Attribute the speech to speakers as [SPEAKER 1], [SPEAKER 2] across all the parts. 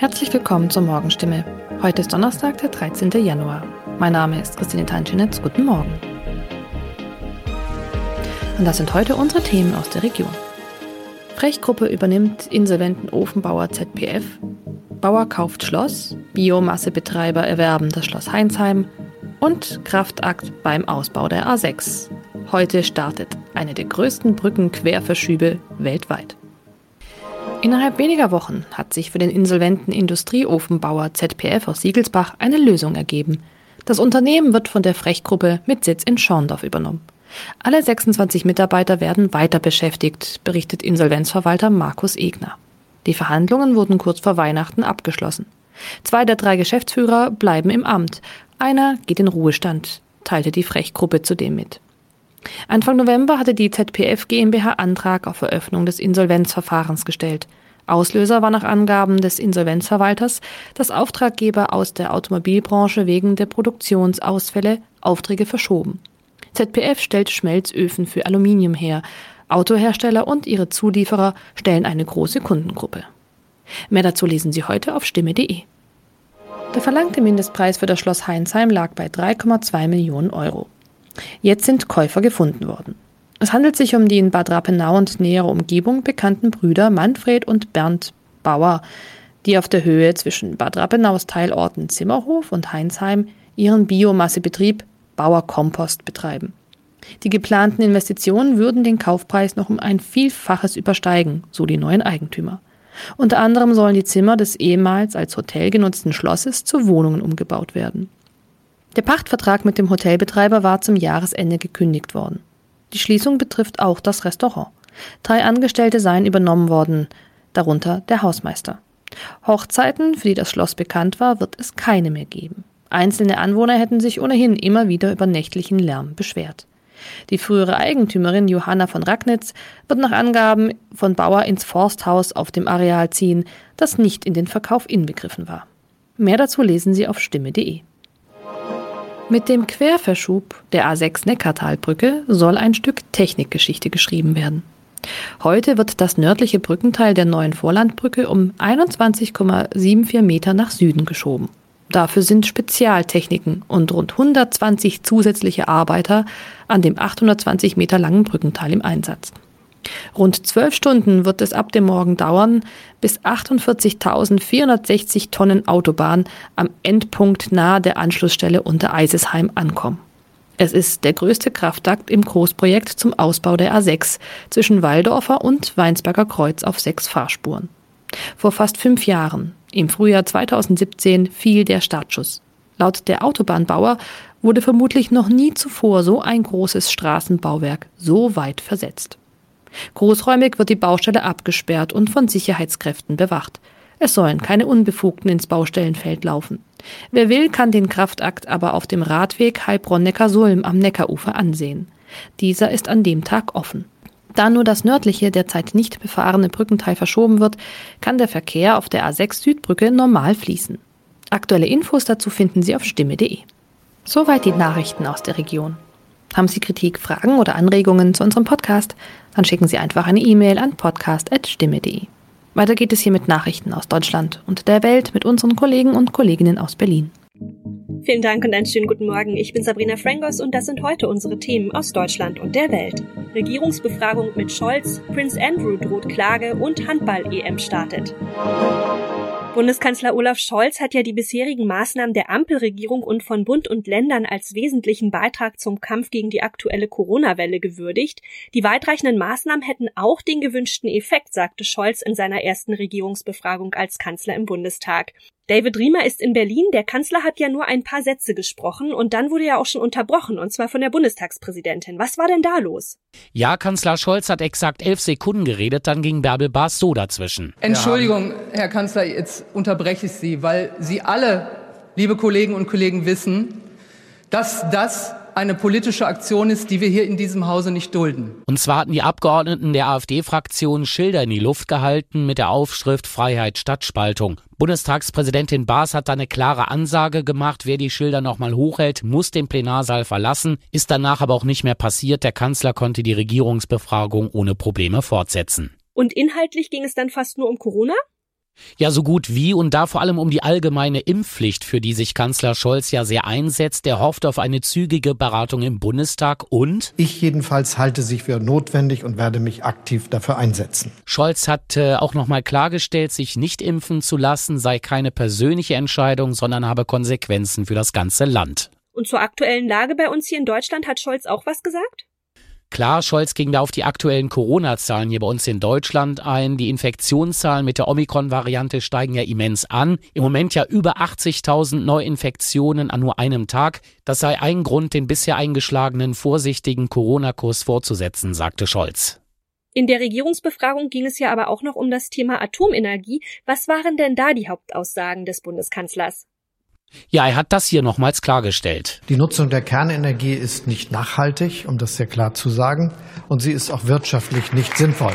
[SPEAKER 1] Herzlich willkommen zur Morgenstimme. Heute ist Donnerstag, der 13. Januar. Mein Name ist Christine Teinschinitz. Guten Morgen. Und das sind heute unsere Themen aus der Region. Frechgruppe übernimmt insolventen Ofenbauer ZPF. Bauer kauft Schloss. Biomassebetreiber erwerben das Schloss Heinsheim. Und Kraftakt beim Ausbau der A6. Heute startet eine der größten Brückenquerverschübe weltweit. Innerhalb weniger Wochen hat sich für den insolventen Industrieofenbauer ZPF aus Siegelsbach eine Lösung ergeben. Das Unternehmen wird von der Frechgruppe mit Sitz in Schorndorf übernommen. Alle 26 Mitarbeiter werden weiter beschäftigt, berichtet Insolvenzverwalter Markus Egner. Die Verhandlungen wurden kurz vor Weihnachten abgeschlossen. Zwei der drei Geschäftsführer bleiben im Amt. Einer geht in Ruhestand, teilte die Frechgruppe zudem mit. Anfang November hatte die ZPF GmbH Antrag auf Eröffnung des Insolvenzverfahrens gestellt. Auslöser war nach Angaben des Insolvenzverwalters, dass Auftraggeber aus der Automobilbranche wegen der Produktionsausfälle Aufträge verschoben. ZPF stellt Schmelzöfen für Aluminium her. Autohersteller und ihre Zulieferer stellen eine große Kundengruppe. Mehr dazu lesen Sie heute auf stimme.de. Der verlangte Mindestpreis für das Schloss Heinsheim lag bei 3,2 Millionen Euro. Jetzt sind Käufer gefunden worden. Es handelt sich um die in Bad Rappenau und näherer Umgebung bekannten Brüder Manfred und Bernd Bauer, die auf der Höhe zwischen Bad Rappenaus Teilorten Zimmerhof und Heinsheim ihren Biomassebetrieb Bauer Kompost betreiben. Die geplanten Investitionen würden den Kaufpreis noch um ein Vielfaches übersteigen, so die neuen Eigentümer. Unter anderem sollen die Zimmer des ehemals als Hotel genutzten Schlosses zu Wohnungen umgebaut werden. Der Pachtvertrag mit dem Hotelbetreiber war zum Jahresende gekündigt worden. Die Schließung betrifft auch das Restaurant. Drei Angestellte seien übernommen worden, darunter der Hausmeister. Hochzeiten, für die das Schloss bekannt war, wird es keine mehr geben. Einzelne Anwohner hätten sich ohnehin immer wieder über nächtlichen Lärm beschwert. Die frühere Eigentümerin Johanna von Ragnitz wird nach Angaben von Bauer ins Forsthaus auf dem Areal ziehen, das nicht in den Verkauf inbegriffen war. Mehr dazu lesen Sie auf stimme.de. Mit dem Querverschub der A6 Neckartalbrücke soll ein Stück Technikgeschichte geschrieben werden. Heute wird das nördliche Brückenteil der neuen Vorlandbrücke um 21,74 Meter nach Süden geschoben. Dafür sind Spezialtechniken und rund 120 zusätzliche Arbeiter an dem 820 Meter langen Brückenteil im Einsatz. Rund zwölf Stunden wird es ab dem Morgen dauern, bis 48.460 Tonnen Autobahn am Endpunkt nahe der Anschlussstelle unter Eisesheim ankommen. Es ist der größte Kraftakt im Großprojekt zum Ausbau der A6 zwischen Waldorfer und Weinsberger Kreuz auf sechs Fahrspuren. Vor fast fünf Jahren, im Frühjahr 2017, fiel der Startschuss. Laut der Autobahnbauer wurde vermutlich noch nie zuvor so ein großes Straßenbauwerk so weit versetzt. Großräumig wird die Baustelle abgesperrt und von Sicherheitskräften bewacht. Es sollen keine Unbefugten ins Baustellenfeld laufen. Wer will, kann den Kraftakt aber auf dem Radweg Heilbronn-Neckar-Sulm am Neckarufer ansehen. Dieser ist an dem Tag offen. Da nur das nördliche, derzeit nicht befahrene Brückenteil verschoben wird, kann der Verkehr auf der A6 Südbrücke normal fließen. Aktuelle Infos dazu finden Sie auf stimme.de. Soweit die Nachrichten aus der Region. Haben Sie Kritik, Fragen oder Anregungen zu unserem Podcast? Dann schicken Sie einfach eine E-Mail an podcast.stimme.de. Weiter geht es hier mit Nachrichten aus Deutschland und der Welt mit unseren Kollegen und Kolleginnen aus Berlin.
[SPEAKER 2] Vielen Dank und einen schönen guten Morgen. Ich bin Sabrina Frangos und das sind heute unsere Themen aus Deutschland und der Welt. Regierungsbefragung mit Scholz, Prince Andrew droht Klage und Handball-EM startet. Bundeskanzler Olaf Scholz hat ja die bisherigen Maßnahmen der Ampelregierung und von Bund und Ländern als wesentlichen Beitrag zum Kampf gegen die aktuelle Corona-Welle gewürdigt. Die weitreichenden Maßnahmen hätten auch den gewünschten Effekt, sagte Scholz in seiner ersten Regierungsbefragung als Kanzler im Bundestag. David Riemer ist in Berlin. Der Kanzler hat ja nur ein paar Sätze gesprochen und dann wurde er auch schon unterbrochen, und zwar von der Bundestagspräsidentin. Was war denn da los?
[SPEAKER 3] Ja, Kanzler Scholz hat exakt elf Sekunden geredet, dann ging Bärbel Bas so dazwischen.
[SPEAKER 4] Entschuldigung, Herr Kanzler, jetzt unterbreche ich Sie, weil Sie alle, liebe Kollegen und Kollegen, wissen, dass das eine politische Aktion ist, die wir hier in diesem Hause nicht dulden.
[SPEAKER 3] Und zwar hatten die Abgeordneten der AfD-Fraktion Schilder in die Luft gehalten mit der Aufschrift Freiheit statt Spaltung. Bundestagspräsidentin Baas hat da eine klare Ansage gemacht, wer die Schilder nochmal hochhält, muss den Plenarsaal verlassen, ist danach aber auch nicht mehr passiert. Der Kanzler konnte die Regierungsbefragung ohne Probleme fortsetzen.
[SPEAKER 2] Und inhaltlich ging es dann fast nur um Corona?
[SPEAKER 3] Ja, so gut wie und da vor allem um die allgemeine Impfpflicht, für die sich Kanzler Scholz ja sehr einsetzt. Der hofft auf eine zügige Beratung im Bundestag und
[SPEAKER 5] ich jedenfalls halte sich für notwendig und werde mich aktiv dafür einsetzen.
[SPEAKER 3] Scholz hat äh, auch nochmal klargestellt, sich nicht impfen zu lassen sei keine persönliche Entscheidung, sondern habe Konsequenzen für das ganze Land.
[SPEAKER 2] Und zur aktuellen Lage bei uns hier in Deutschland hat Scholz auch was gesagt?
[SPEAKER 3] Klar, Scholz ging da auf die aktuellen Corona-Zahlen hier bei uns in Deutschland ein. Die Infektionszahlen mit der Omikron-Variante steigen ja immens an. Im Moment ja über 80.000 Neuinfektionen an nur einem Tag. Das sei ein Grund, den bisher eingeschlagenen vorsichtigen Corona-Kurs fortzusetzen, sagte Scholz.
[SPEAKER 2] In der Regierungsbefragung ging es ja aber auch noch um das Thema Atomenergie. Was waren denn da die Hauptaussagen des Bundeskanzlers?
[SPEAKER 3] Ja, er hat das hier nochmals klargestellt.
[SPEAKER 5] Die Nutzung der Kernenergie ist nicht nachhaltig, um das sehr klar zu sagen, und sie ist auch wirtschaftlich nicht sinnvoll.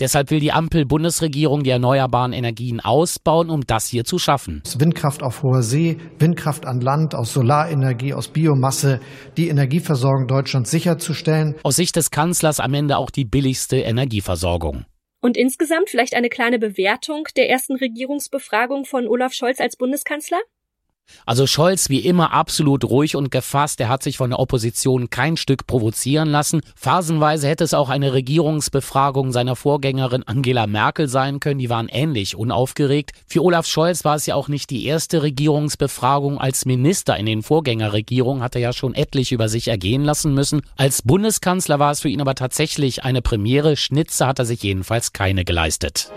[SPEAKER 3] Deshalb will die Ampel-Bundesregierung die erneuerbaren Energien ausbauen, um das hier zu schaffen.
[SPEAKER 5] Windkraft auf hoher See, Windkraft an Land, aus Solarenergie, aus Biomasse, die Energieversorgung Deutschlands sicherzustellen.
[SPEAKER 3] Aus Sicht des Kanzlers am Ende auch die billigste Energieversorgung.
[SPEAKER 2] Und insgesamt vielleicht eine kleine Bewertung der ersten Regierungsbefragung von Olaf Scholz als Bundeskanzler?
[SPEAKER 3] Also Scholz wie immer absolut ruhig und gefasst. Er hat sich von der Opposition kein Stück provozieren lassen. Phasenweise hätte es auch eine Regierungsbefragung seiner Vorgängerin Angela Merkel sein können. Die waren ähnlich unaufgeregt. Für Olaf Scholz war es ja auch nicht die erste Regierungsbefragung. Als Minister in den Vorgängerregierungen hat er ja schon etlich über sich ergehen lassen müssen. Als Bundeskanzler war es für ihn aber tatsächlich eine Premiere. Schnitze hat er sich jedenfalls keine geleistet.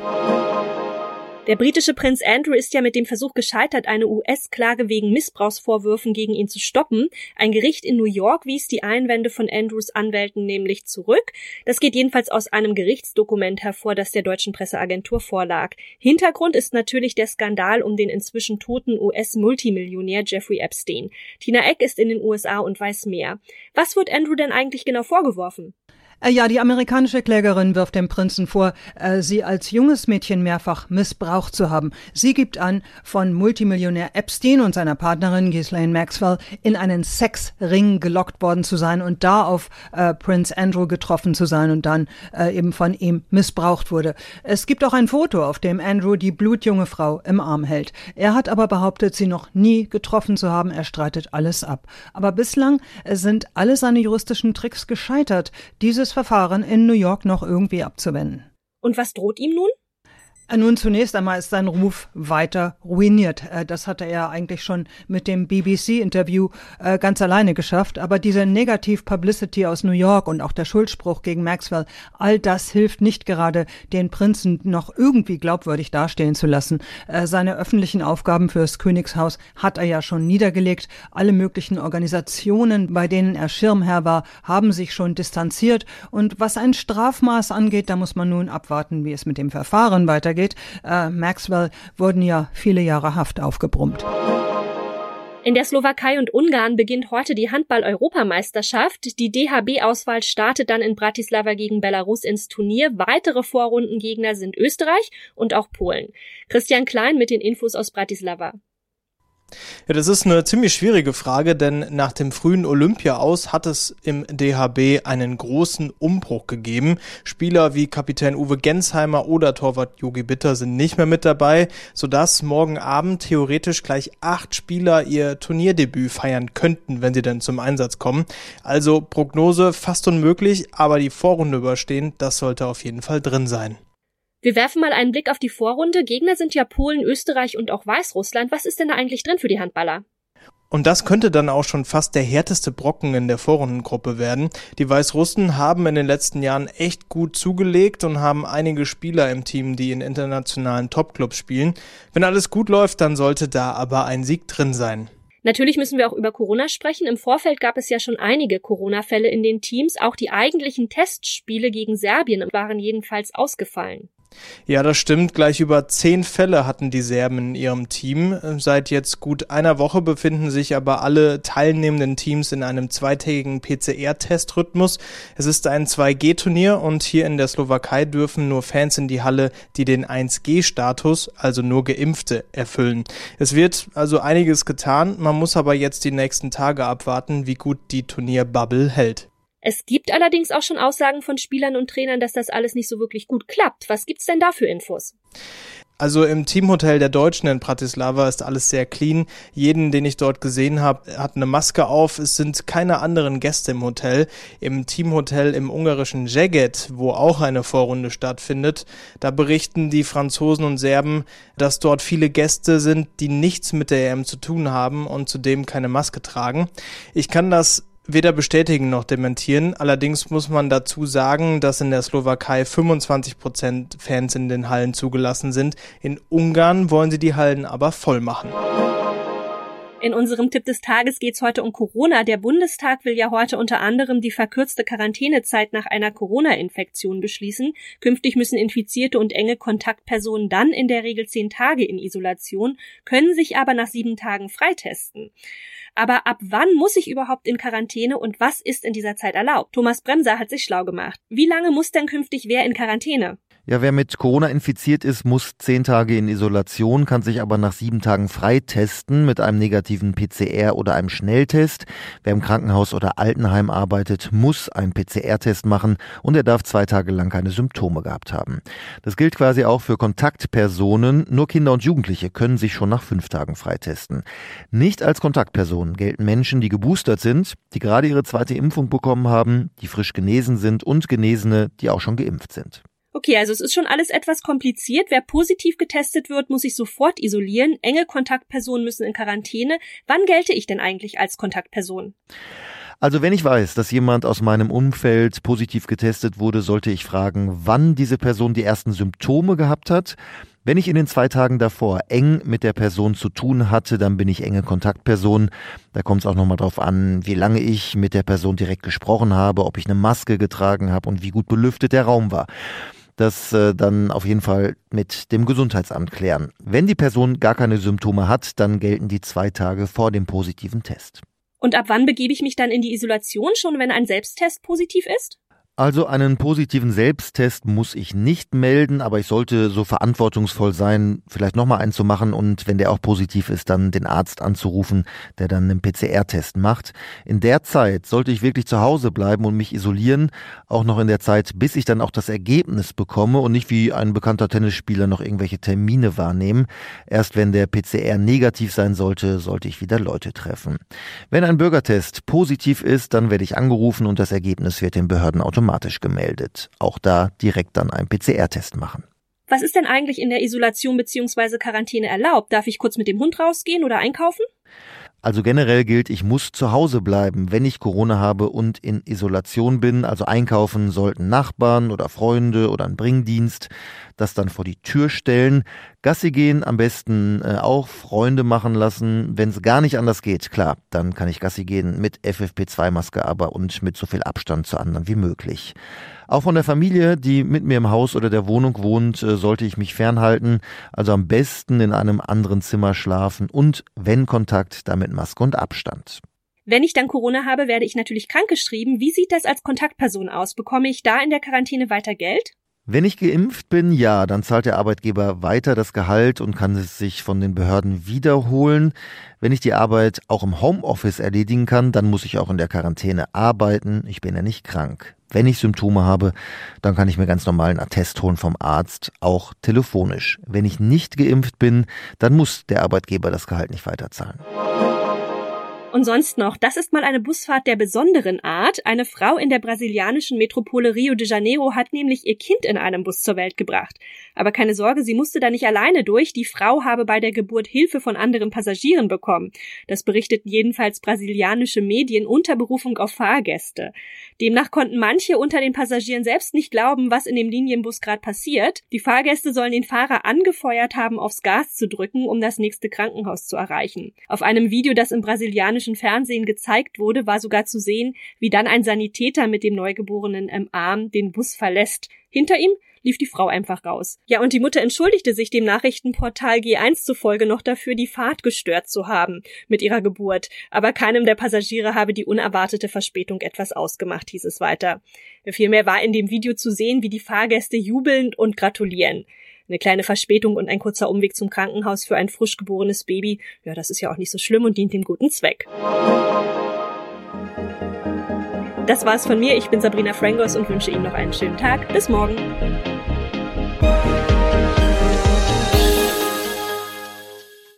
[SPEAKER 2] Der britische Prinz Andrew ist ja mit dem Versuch gescheitert, eine US-Klage wegen Missbrauchsvorwürfen gegen ihn zu stoppen. Ein Gericht in New York wies die Einwände von Andrews Anwälten nämlich zurück. Das geht jedenfalls aus einem Gerichtsdokument hervor, das der deutschen Presseagentur vorlag. Hintergrund ist natürlich der Skandal um den inzwischen toten US-Multimillionär Jeffrey Epstein. Tina Eck ist in den USA und weiß mehr. Was wird Andrew denn eigentlich genau vorgeworfen?
[SPEAKER 6] Äh, ja, die amerikanische Klägerin wirft dem Prinzen vor, äh, sie als junges Mädchen mehrfach missbraucht zu haben. Sie gibt an, von Multimillionär Epstein und seiner Partnerin Ghislaine Maxwell in einen Sexring gelockt worden zu sein und da auf äh, Prince Andrew getroffen zu sein und dann äh, eben von ihm missbraucht wurde. Es gibt auch ein Foto, auf dem Andrew die blutjunge Frau im Arm hält. Er hat aber behauptet, sie noch nie getroffen zu haben. Er streitet alles ab. Aber bislang sind alle seine juristischen Tricks gescheitert. Dieses Verfahren in New York noch irgendwie abzuwenden.
[SPEAKER 2] Und was droht ihm nun?
[SPEAKER 6] Äh, nun, zunächst einmal ist sein Ruf weiter ruiniert. Äh, das hatte er eigentlich schon mit dem BBC-Interview äh, ganz alleine geschafft. Aber diese Negativ-Publicity aus New York und auch der Schuldspruch gegen Maxwell, all das hilft nicht gerade, den Prinzen noch irgendwie glaubwürdig dastehen zu lassen. Seine öffentlichen Aufgaben fürs Königshaus hat er ja schon niedergelegt. Alle möglichen Organisationen, bei denen er Schirmherr war, haben sich schon distanziert. Und was ein Strafmaß angeht, da muss man nun abwarten, wie es mit dem Verfahren weitergeht weitergeht. Äh, Maxwell wurden ja viele Jahre Haft aufgebrummt.
[SPEAKER 2] In der Slowakei und Ungarn beginnt heute die Handball-Europameisterschaft. Die DHB-Auswahl startet dann in Bratislava gegen Belarus ins Turnier. Weitere Vorrundengegner sind Österreich und auch Polen. Christian Klein mit den Infos aus Bratislava.
[SPEAKER 7] Ja, das ist eine ziemlich schwierige Frage, denn nach dem frühen Olympia aus hat es im DHB einen großen Umbruch gegeben. Spieler wie Kapitän Uwe Gensheimer oder Torwart Jogi Bitter sind nicht mehr mit dabei, sodass morgen Abend theoretisch gleich acht Spieler ihr Turnierdebüt feiern könnten, wenn sie denn zum Einsatz kommen. Also Prognose fast unmöglich, aber die Vorrunde überstehen, das sollte auf jeden Fall drin sein.
[SPEAKER 2] Wir werfen mal einen Blick auf die Vorrunde. Gegner sind ja Polen, Österreich und auch Weißrussland. Was ist denn da eigentlich drin für die Handballer?
[SPEAKER 7] Und das könnte dann auch schon fast der härteste Brocken in der Vorrundengruppe werden. Die Weißrussen haben in den letzten Jahren echt gut zugelegt und haben einige Spieler im Team, die in internationalen Topclubs spielen. Wenn alles gut läuft, dann sollte da aber ein Sieg drin sein.
[SPEAKER 2] Natürlich müssen wir auch über Corona sprechen. Im Vorfeld gab es ja schon einige Corona-Fälle in den Teams. Auch die eigentlichen Testspiele gegen Serbien waren jedenfalls ausgefallen.
[SPEAKER 7] Ja, das stimmt. Gleich über zehn Fälle hatten die Serben in ihrem Team. Seit jetzt gut einer Woche befinden sich aber alle teilnehmenden Teams in einem zweitägigen PCR-Testrhythmus. Es ist ein 2G-Turnier und hier in der Slowakei dürfen nur Fans in die Halle, die den 1G-Status, also nur Geimpfte, erfüllen. Es wird also einiges getan. Man muss aber jetzt die nächsten Tage abwarten, wie gut die Turnierbubble hält.
[SPEAKER 2] Es gibt allerdings auch schon Aussagen von Spielern und Trainern, dass das alles nicht so wirklich gut klappt. Was gibt's denn da für Infos?
[SPEAKER 7] Also im Teamhotel der Deutschen in Bratislava ist alles sehr clean. Jeden, den ich dort gesehen habe, hat eine Maske auf. Es sind keine anderen Gäste im Hotel. Im Teamhotel im ungarischen Szeged, wo auch eine Vorrunde stattfindet, da berichten die Franzosen und Serben, dass dort viele Gäste sind, die nichts mit der EM zu tun haben und zudem keine Maske tragen. Ich kann das weder bestätigen noch dementieren. Allerdings muss man dazu sagen, dass in der Slowakei 25 Prozent Fans in den Hallen zugelassen sind. In Ungarn wollen sie die Hallen aber voll machen.
[SPEAKER 2] In unserem Tipp des Tages geht es heute um Corona. Der Bundestag will ja heute unter anderem die verkürzte Quarantänezeit nach einer Corona-Infektion beschließen. Künftig müssen Infizierte und enge Kontaktpersonen dann in der Regel zehn Tage in Isolation, können sich aber nach sieben Tagen freitesten. Aber ab wann muss ich überhaupt in Quarantäne und was ist in dieser Zeit erlaubt? Thomas Bremser hat sich schlau gemacht. Wie lange muss denn künftig wer in Quarantäne?
[SPEAKER 8] Ja, wer mit Corona infiziert ist, muss zehn Tage in Isolation, kann sich aber nach sieben Tagen freitesten mit einem negativen PCR oder einem Schnelltest. Wer im Krankenhaus oder Altenheim arbeitet, muss einen PCR-Test machen und er darf zwei Tage lang keine Symptome gehabt haben. Das gilt quasi auch für Kontaktpersonen. Nur Kinder und Jugendliche können sich schon nach fünf Tagen freitesten. Nicht als Kontaktpersonen gelten Menschen, die geboostert sind, die gerade ihre zweite Impfung bekommen haben, die frisch genesen sind und Genesene, die auch schon geimpft sind.
[SPEAKER 2] Okay, also es ist schon alles etwas kompliziert. Wer positiv getestet wird, muss sich sofort isolieren. Enge Kontaktpersonen müssen in Quarantäne. Wann gelte ich denn eigentlich als Kontaktperson?
[SPEAKER 8] Also wenn ich weiß, dass jemand aus meinem Umfeld positiv getestet wurde, sollte ich fragen, wann diese Person die ersten Symptome gehabt hat. Wenn ich in den zwei Tagen davor eng mit der Person zu tun hatte, dann bin ich enge Kontaktperson. Da kommt es auch nochmal drauf an, wie lange ich mit der Person direkt gesprochen habe, ob ich eine Maske getragen habe und wie gut belüftet der Raum war das äh, dann auf jeden Fall mit dem Gesundheitsamt klären. Wenn die Person gar keine Symptome hat, dann gelten die zwei Tage vor dem positiven Test.
[SPEAKER 2] Und ab wann begebe ich mich dann in die Isolation schon, wenn ein Selbsttest positiv ist?
[SPEAKER 8] Also einen positiven Selbsttest muss ich nicht melden, aber ich sollte so verantwortungsvoll sein, vielleicht nochmal einen zu machen und wenn der auch positiv ist, dann den Arzt anzurufen, der dann einen PCR-Test macht. In der Zeit sollte ich wirklich zu Hause bleiben und mich isolieren, auch noch in der Zeit, bis ich dann auch das Ergebnis bekomme und nicht wie ein bekannter Tennisspieler noch irgendwelche Termine wahrnehmen. Erst wenn der PCR negativ sein sollte, sollte ich wieder Leute treffen. Wenn ein Bürgertest positiv ist, dann werde ich angerufen und das Ergebnis wird den Behörden automatisch automatisch gemeldet. Auch da direkt dann einen PCR-Test machen.
[SPEAKER 2] Was ist denn eigentlich in der Isolation bzw. Quarantäne erlaubt? Darf ich kurz mit dem Hund rausgehen oder einkaufen?
[SPEAKER 8] Also generell gilt, ich muss zu Hause bleiben, wenn ich Corona habe und in Isolation bin. Also einkaufen sollten Nachbarn oder Freunde oder ein Bringdienst das dann vor die Tür stellen. Gassi gehen am besten äh, auch Freunde machen lassen. Wenn es gar nicht anders geht, klar, dann kann ich Gassi gehen mit FFP2-Maske aber und mit so viel Abstand zu anderen wie möglich. Auch von der Familie, die mit mir im Haus oder der Wohnung wohnt, äh, sollte ich mich fernhalten. Also am besten in einem anderen Zimmer schlafen und wenn Kontakt, damit Maske und Abstand.
[SPEAKER 2] Wenn ich dann Corona habe, werde ich natürlich krankgeschrieben. Wie sieht das als Kontaktperson aus? Bekomme ich da in der Quarantäne weiter Geld?
[SPEAKER 8] Wenn ich geimpft bin, ja, dann zahlt der Arbeitgeber weiter das Gehalt und kann es sich von den Behörden wiederholen. Wenn ich die Arbeit auch im Homeoffice erledigen kann, dann muss ich auch in der Quarantäne arbeiten. Ich bin ja nicht krank. Wenn ich Symptome habe, dann kann ich mir ganz normal einen Attest holen vom Arzt, auch telefonisch. Wenn ich nicht geimpft bin, dann muss der Arbeitgeber das Gehalt nicht weiterzahlen.
[SPEAKER 2] Und sonst noch, das ist mal eine Busfahrt der besonderen Art. Eine Frau in der brasilianischen Metropole Rio de Janeiro hat nämlich ihr Kind in einem Bus zur Welt gebracht. Aber keine Sorge, sie musste da nicht alleine durch. Die Frau habe bei der Geburt Hilfe von anderen Passagieren bekommen. Das berichteten jedenfalls brasilianische Medien unter Berufung auf Fahrgäste. Demnach konnten manche unter den Passagieren selbst nicht glauben, was in dem Linienbus gerade passiert. Die Fahrgäste sollen den Fahrer angefeuert haben, aufs Gas zu drücken, um das nächste Krankenhaus zu erreichen. Auf einem Video, das im brasilianischen amerikanischen Fernsehen gezeigt wurde, war sogar zu sehen, wie dann ein Sanitäter mit dem Neugeborenen im Arm den Bus verlässt. Hinter ihm lief die Frau einfach raus. Ja, und die Mutter entschuldigte sich dem Nachrichtenportal G1 zufolge noch dafür, die Fahrt gestört zu haben mit ihrer Geburt. Aber keinem der Passagiere habe die unerwartete Verspätung etwas ausgemacht, hieß es weiter. Vielmehr war in dem Video zu sehen, wie die Fahrgäste jubeln und gratulieren. Eine kleine Verspätung und ein kurzer Umweg zum Krankenhaus für ein frisch geborenes Baby, ja, das ist ja auch nicht so schlimm und dient dem guten Zweck. Das war's von mir. Ich bin Sabrina Frangos und wünsche Ihnen noch einen schönen Tag. Bis morgen.